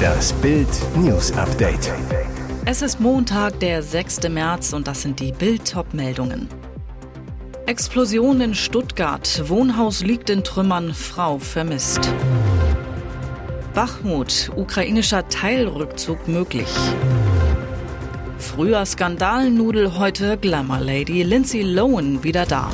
Das Bild News Update. Es ist Montag, der 6. März und das sind die Bild meldungen Explosion in Stuttgart. Wohnhaus liegt in Trümmern. Frau vermisst. Bachmut. Ukrainischer Teilrückzug möglich. Früher Skandalnudel, heute Glamour Lady. Lindsay Lohan wieder da.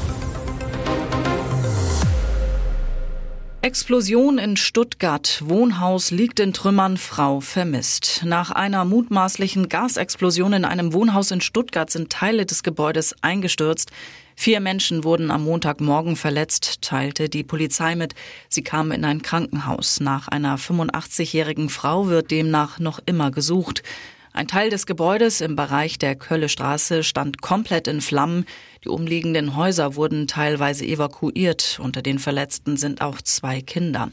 Explosion in Stuttgart. Wohnhaus liegt in Trümmern. Frau vermisst. Nach einer mutmaßlichen Gasexplosion in einem Wohnhaus in Stuttgart sind Teile des Gebäudes eingestürzt. Vier Menschen wurden am Montagmorgen verletzt, teilte die Polizei mit. Sie kamen in ein Krankenhaus. Nach einer 85-jährigen Frau wird demnach noch immer gesucht. Ein Teil des Gebäudes im Bereich der Kölle Straße stand komplett in Flammen. Die umliegenden Häuser wurden teilweise evakuiert. Unter den Verletzten sind auch zwei Kinder.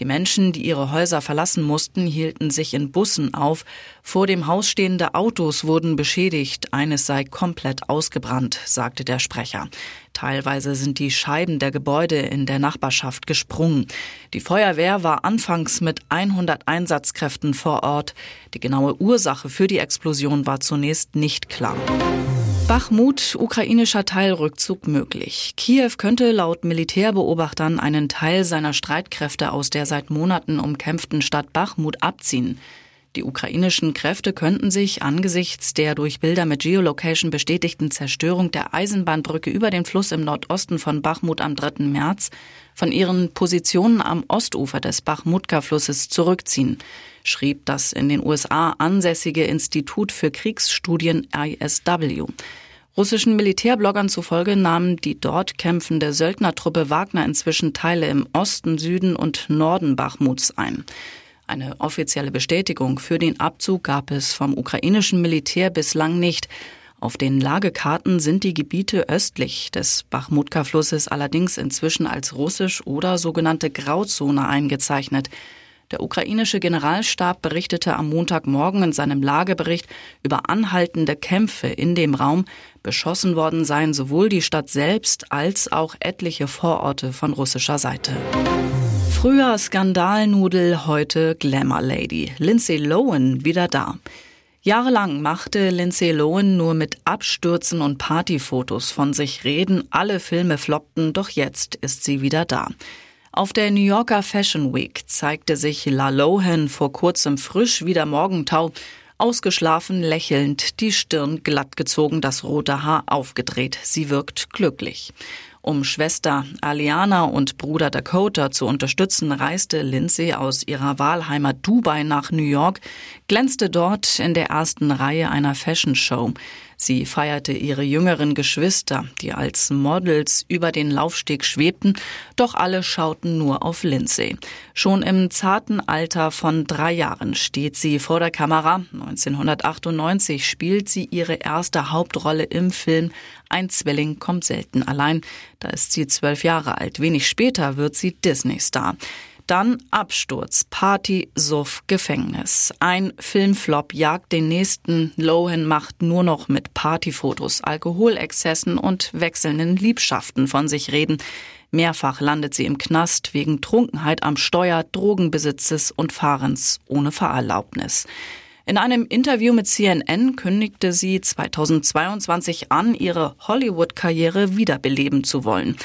Die Menschen, die ihre Häuser verlassen mussten, hielten sich in Bussen auf. Vor dem Haus stehende Autos wurden beschädigt. Eines sei komplett ausgebrannt, sagte der Sprecher. Teilweise sind die Scheiben der Gebäude in der Nachbarschaft gesprungen. Die Feuerwehr war anfangs mit 100 Einsatzkräften vor Ort. Die genaue Ursache für die Explosion war zunächst nicht klar. Bachmut, ukrainischer Teilrückzug möglich. Kiew könnte laut Militärbeobachtern einen Teil seiner Streitkräfte aus der seit Monaten umkämpften Stadt Bachmut abziehen. Die ukrainischen Kräfte könnten sich angesichts der durch Bilder mit Geolocation bestätigten Zerstörung der Eisenbahnbrücke über den Fluss im Nordosten von Bachmut am 3. März von ihren Positionen am Ostufer des Bachmutka-Flusses zurückziehen schrieb das in den USA ansässige Institut für Kriegsstudien ISW. Russischen Militärbloggern zufolge nahmen die dort kämpfende Söldnertruppe Wagner inzwischen Teile im Osten, Süden und Norden Bachmuts ein. Eine offizielle Bestätigung für den Abzug gab es vom ukrainischen Militär bislang nicht. Auf den Lagekarten sind die Gebiete östlich des Bachmutka-Flusses allerdings inzwischen als russisch oder sogenannte Grauzone eingezeichnet. Der ukrainische Generalstab berichtete am Montagmorgen in seinem Lagebericht über anhaltende Kämpfe in dem Raum. Beschossen worden seien sowohl die Stadt selbst als auch etliche Vororte von russischer Seite. Früher Skandalnudel, heute Glamour Lady. Lindsay Lohan wieder da. Jahrelang machte Lindsay Lohan nur mit Abstürzen und Partyfotos von sich reden. Alle Filme floppten, doch jetzt ist sie wieder da. Auf der New Yorker Fashion Week zeigte sich La Lohan vor kurzem frisch wie der Morgentau, ausgeschlafen, lächelnd, die Stirn glatt gezogen, das rote Haar aufgedreht. Sie wirkt glücklich. Um Schwester Aliana und Bruder Dakota zu unterstützen, reiste Lindsay aus ihrer Wahlheimat Dubai nach New York, glänzte dort in der ersten Reihe einer Fashion Show. Sie feierte ihre jüngeren Geschwister, die als Models über den Laufsteg schwebten, doch alle schauten nur auf Lindsay. Schon im zarten Alter von drei Jahren steht sie vor der Kamera. 1998 spielt sie ihre erste Hauptrolle im Film Ein Zwilling kommt selten allein. Da ist sie zwölf Jahre alt. Wenig später wird sie Disney-Star. Dann Absturz, Party, Suff, Gefängnis. Ein Filmflop jagt den nächsten. Lohan macht nur noch mit Partyfotos, Alkoholexzessen und wechselnden Liebschaften von sich reden. Mehrfach landet sie im Knast wegen Trunkenheit am Steuer, Drogenbesitzes und Fahrens ohne Fahrerlaubnis. In einem Interview mit CNN kündigte sie 2022 an, ihre Hollywood-Karriere wiederbeleben zu wollen.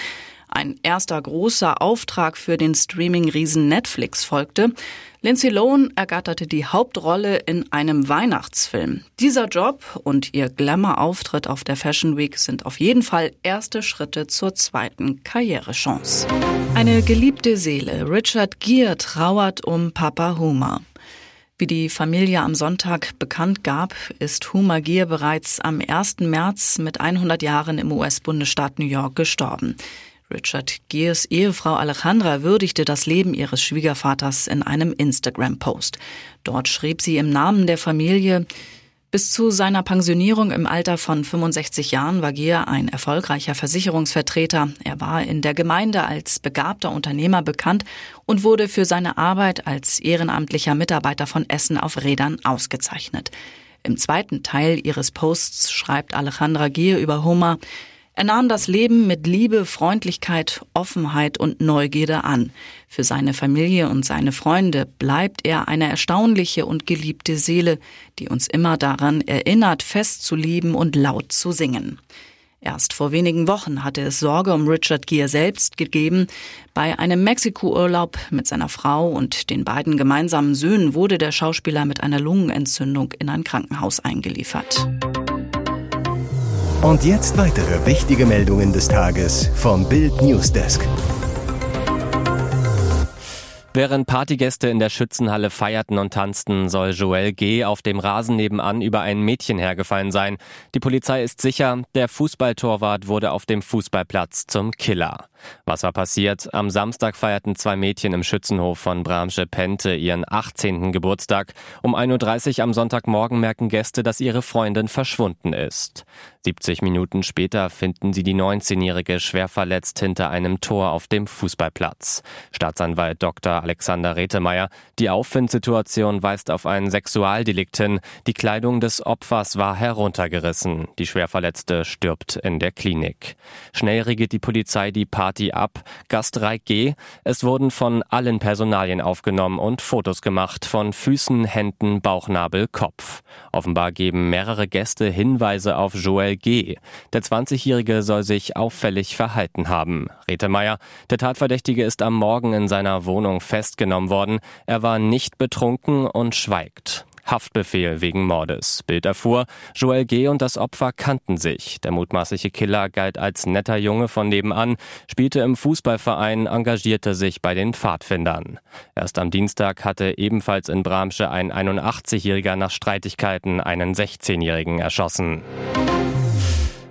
Ein erster großer Auftrag für den Streaming-Riesen Netflix folgte. Lindsay Lohan ergatterte die Hauptrolle in einem Weihnachtsfilm. Dieser Job und ihr Glamour-Auftritt auf der Fashion Week sind auf jeden Fall erste Schritte zur zweiten Karrierechance. Eine geliebte Seele, Richard Gere, trauert um Papa Homer. Wie die Familie am Sonntag bekannt gab, ist Homer Gere bereits am 1. März mit 100 Jahren im US-Bundesstaat New York gestorben. Richard Gears Ehefrau Alejandra würdigte das Leben ihres Schwiegervaters in einem Instagram-Post. Dort schrieb sie im Namen der Familie, bis zu seiner Pensionierung im Alter von 65 Jahren war Gier ein erfolgreicher Versicherungsvertreter. Er war in der Gemeinde als begabter Unternehmer bekannt und wurde für seine Arbeit als ehrenamtlicher Mitarbeiter von Essen auf Rädern ausgezeichnet. Im zweiten Teil ihres Posts schreibt Alejandra Gier über Homer, Er nahm das Leben mit Liebe, Freundlichkeit, Offenheit und Neugierde an. Für seine Familie und seine Freunde bleibt er eine erstaunliche und geliebte Seele, die uns immer daran erinnert, fest zu lieben und laut zu singen. Erst vor wenigen Wochen hatte es Sorge um Richard Gere selbst gegeben. Bei einem Mexiko-Urlaub mit seiner Frau und den beiden gemeinsamen Söhnen wurde der Schauspieler mit einer Lungenentzündung in ein Krankenhaus eingeliefert. Und jetzt weitere wichtige Meldungen des Tages vom Bild Newsdesk. Während Partygäste in der Schützenhalle feierten und tanzten, soll Joel G. auf dem Rasen nebenan über ein Mädchen hergefallen sein. Die Polizei ist sicher, der Fußballtorwart wurde auf dem Fußballplatz zum Killer. Was war passiert? Am Samstag feierten zwei Mädchen im Schützenhof von Bramsche Pente ihren 18. Geburtstag. Um 1.30 Uhr am Sonntagmorgen merken Gäste, dass ihre Freundin verschwunden ist. 70 Minuten später finden sie die 19-Jährige schwer verletzt hinter einem Tor auf dem Fußballplatz. Staatsanwalt Dr. Alexander Retemeyer, die Auffindsituation weist auf ein Sexualdelikt hin. Die Kleidung des Opfers war heruntergerissen. Die Schwerverletzte stirbt in der Klinik. Schnell regelt die Polizei die Party Party ab. Gast Reik G. Es wurden von allen Personalien aufgenommen und Fotos gemacht von Füßen, Händen, Bauchnabel, Kopf. Offenbar geben mehrere Gäste Hinweise auf Joel G. Der 20-Jährige soll sich auffällig verhalten haben. Retemeyer, der Tatverdächtige ist am Morgen in seiner Wohnung festgenommen worden. Er war nicht betrunken und schweigt. Haftbefehl wegen Mordes. Bild erfuhr, Joel G. und das Opfer kannten sich. Der mutmaßliche Killer galt als netter Junge von nebenan, spielte im Fußballverein, engagierte sich bei den Pfadfindern. Erst am Dienstag hatte ebenfalls in Bramsche ein 81-Jähriger nach Streitigkeiten einen 16-Jährigen erschossen.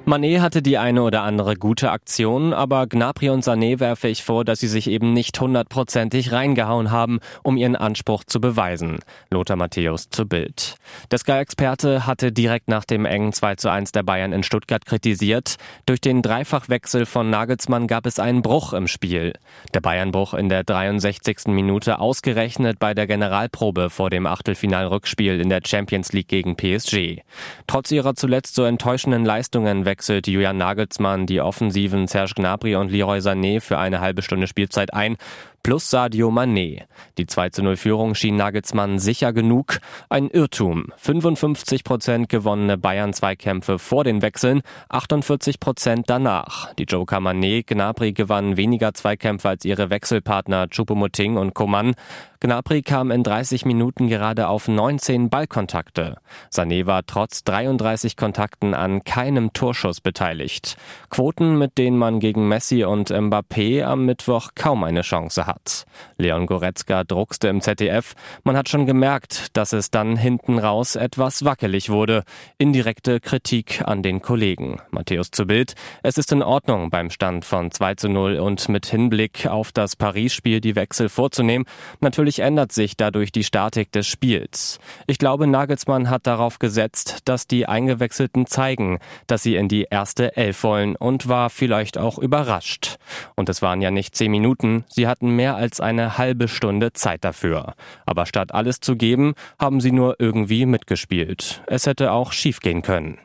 Manet hatte die eine oder andere gute Aktion, aber Gnabry und Sané werfe ich vor, dass sie sich eben nicht hundertprozentig reingehauen haben, um ihren Anspruch zu beweisen. Lothar Matthäus zu Bild. Der Sky-Experte hatte direkt nach dem engen 2 zu 1 der Bayern in Stuttgart kritisiert. Durch den Dreifachwechsel von Nagelsmann gab es einen Bruch im Spiel. Der Bayernbruch in der 63. Minute ausgerechnet bei der Generalprobe vor dem Achtelfinalrückspiel in der Champions League gegen PSG. Trotz ihrer zuletzt so enttäuschenden Leistungen wechselt Julian Nagelsmann die Offensiven Serge Gnabry und Leroy Sané für eine halbe Stunde Spielzeit ein plus Sadio Mané. Die 2 zu 0 Führung schien Nagelsmann sicher genug. Ein Irrtum. 55 Prozent gewonnene Bayern-Zweikämpfe vor den Wechseln, 48 Prozent danach. Die Joker Mané, Gnabry gewannen weniger Zweikämpfe als ihre Wechselpartner Choupo-Moting und Coman. Gnabry kam in 30 Minuten gerade auf 19 Ballkontakte. Sané war trotz 33 Kontakten an keinem Torschuss beteiligt. Quoten, mit denen man gegen Messi und Mbappé am Mittwoch kaum eine Chance hat. Leon Goretzka druckste im ZDF. Man hat schon gemerkt, dass es dann hinten raus etwas wackelig wurde. Indirekte Kritik an den Kollegen. Matthäus zu Bild. Es ist in Ordnung, beim Stand von 2 zu 0 und mit Hinblick auf das Paris-Spiel die Wechsel vorzunehmen. Natürlich ändert sich dadurch die Statik des Spiels. Ich glaube, Nagelsmann hat darauf gesetzt, dass die Eingewechselten zeigen, dass sie in die erste Elf wollen und war vielleicht auch überrascht. Und es waren ja nicht zehn Minuten, sie hatten mehr als eine halbe Stunde Zeit dafür. Aber statt alles zu geben, haben sie nur irgendwie mitgespielt. Es hätte auch schiefgehen können.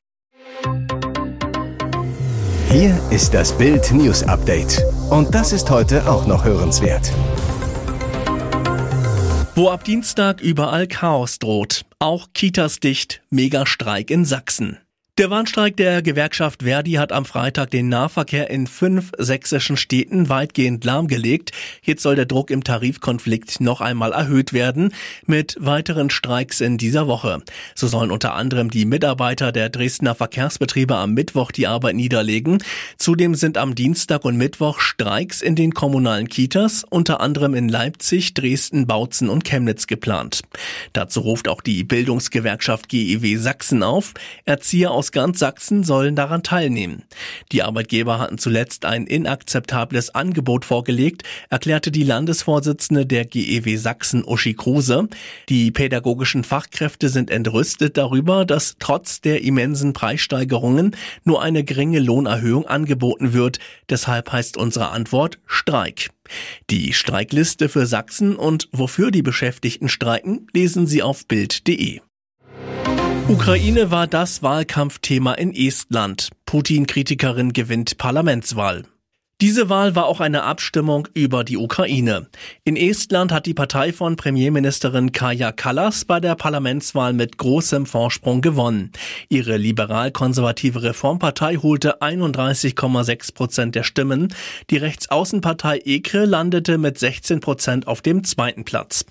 Hier ist das Bild News Update. Und das ist heute auch noch hörenswert. Wo ab Dienstag überall Chaos droht. Auch Kitas dicht, Megastreik in Sachsen. Der Warnstreik der Gewerkschaft Verdi hat am Freitag den Nahverkehr in fünf sächsischen Städten weitgehend lahmgelegt. Jetzt soll der Druck im Tarifkonflikt noch einmal erhöht werden mit weiteren Streiks in dieser Woche. So sollen unter anderem die Mitarbeiter der Dresdner Verkehrsbetriebe am Mittwoch die Arbeit niederlegen. Zudem sind am Dienstag und Mittwoch Streiks in den kommunalen Kitas, unter anderem in Leipzig, Dresden, Bautzen und Chemnitz geplant. Dazu ruft auch die Bildungsgewerkschaft GEW Sachsen auf. Erzieher aus aus ganz Sachsen sollen daran teilnehmen. Die Arbeitgeber hatten zuletzt ein inakzeptables Angebot vorgelegt, erklärte die Landesvorsitzende der GEW Sachsen Uschi Kruse. Die pädagogischen Fachkräfte sind entrüstet darüber, dass trotz der immensen Preissteigerungen nur eine geringe Lohnerhöhung angeboten wird. Deshalb heißt unsere Antwort Streik. Die Streikliste für Sachsen und wofür die Beschäftigten streiken, lesen Sie auf Bild.de. Ukraine war das Wahlkampfthema in Estland. Putin-Kritikerin gewinnt Parlamentswahl. Diese Wahl war auch eine Abstimmung über die Ukraine. In Estland hat die Partei von Premierministerin Kaja Kallas bei der Parlamentswahl mit großem Vorsprung gewonnen. Ihre liberal-konservative Reformpartei holte 31,6 Prozent der Stimmen. Die Rechtsaußenpartei EKRE landete mit 16 Prozent auf dem zweiten Platz.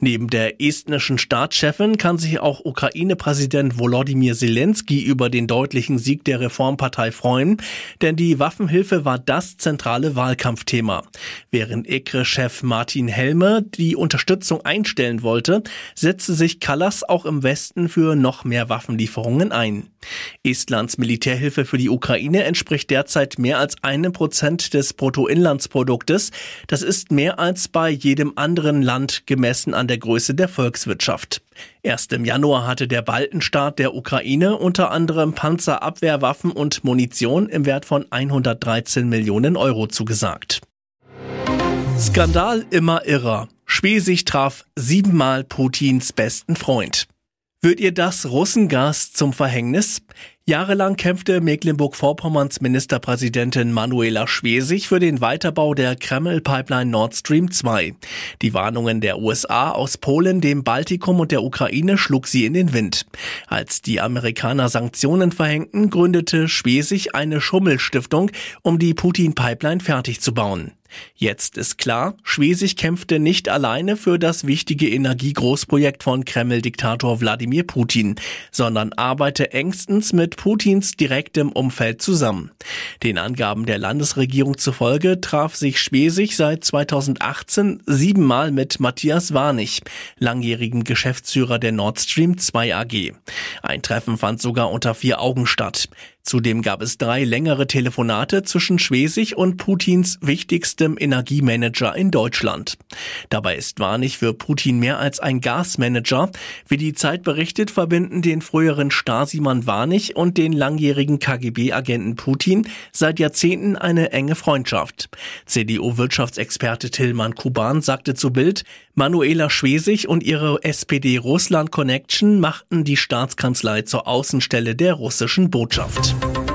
Neben der estnischen Staatschefin kann sich auch Ukraine-Präsident Volodymyr Zelensky über den deutlichen Sieg der Reformpartei freuen, denn die Waffenhilfe war das zentrale Wahlkampfthema. Während EKRE-Chef Martin Helme die Unterstützung einstellen wollte, setzte sich Kallas auch im Westen für noch mehr Waffenlieferungen ein. Estlands Militärhilfe für die Ukraine entspricht derzeit mehr als einem Prozent des Bruttoinlandsproduktes. Das ist mehr als bei jedem anderen Land gemessen an der Größe der Volkswirtschaft. Erst im Januar hatte der Baltenstaat der Ukraine unter anderem Panzerabwehrwaffen und Munition im Wert von 113 Millionen Euro zugesagt. Skandal immer irrer. Schwesig traf siebenmal Putins besten Freund. Wird ihr das Russengas zum Verhängnis? Jahrelang kämpfte Mecklenburg-Vorpommerns Ministerpräsidentin Manuela Schwesig für den Weiterbau der Kreml-Pipeline Nord Stream 2. Die Warnungen der USA aus Polen, dem Baltikum und der Ukraine schlug sie in den Wind. Als die Amerikaner Sanktionen verhängten, gründete Schwesig eine Schummelstiftung, um die Putin-Pipeline fertig zu bauen. Jetzt ist klar, Schwesig kämpfte nicht alleine für das wichtige Energiegroßprojekt von Kreml-Diktator Wladimir Putin, sondern arbeite engstens mit Putins direktem Umfeld zusammen. Den Angaben der Landesregierung zufolge traf sich Schwesig seit 2018 siebenmal mit Matthias Warnig, langjährigen Geschäftsführer der Nord Stream 2 AG. Ein Treffen fand sogar unter vier Augen statt. Zudem gab es drei längere Telefonate zwischen Schwesig und Putins wichtigstem Energiemanager in Deutschland. Dabei ist Warnig für Putin mehr als ein Gasmanager. Wie die Zeit berichtet, verbinden den früheren Stasi-Mann Warnig und den langjährigen KGB-Agenten Putin seit Jahrzehnten eine enge Freundschaft. CDU-Wirtschaftsexperte Tillmann Kuban sagte zu Bild, Manuela Schwesig und ihre SPD-Russland-Connection machten die Staatskanzlei zur Außenstelle der russischen Botschaft. Bye.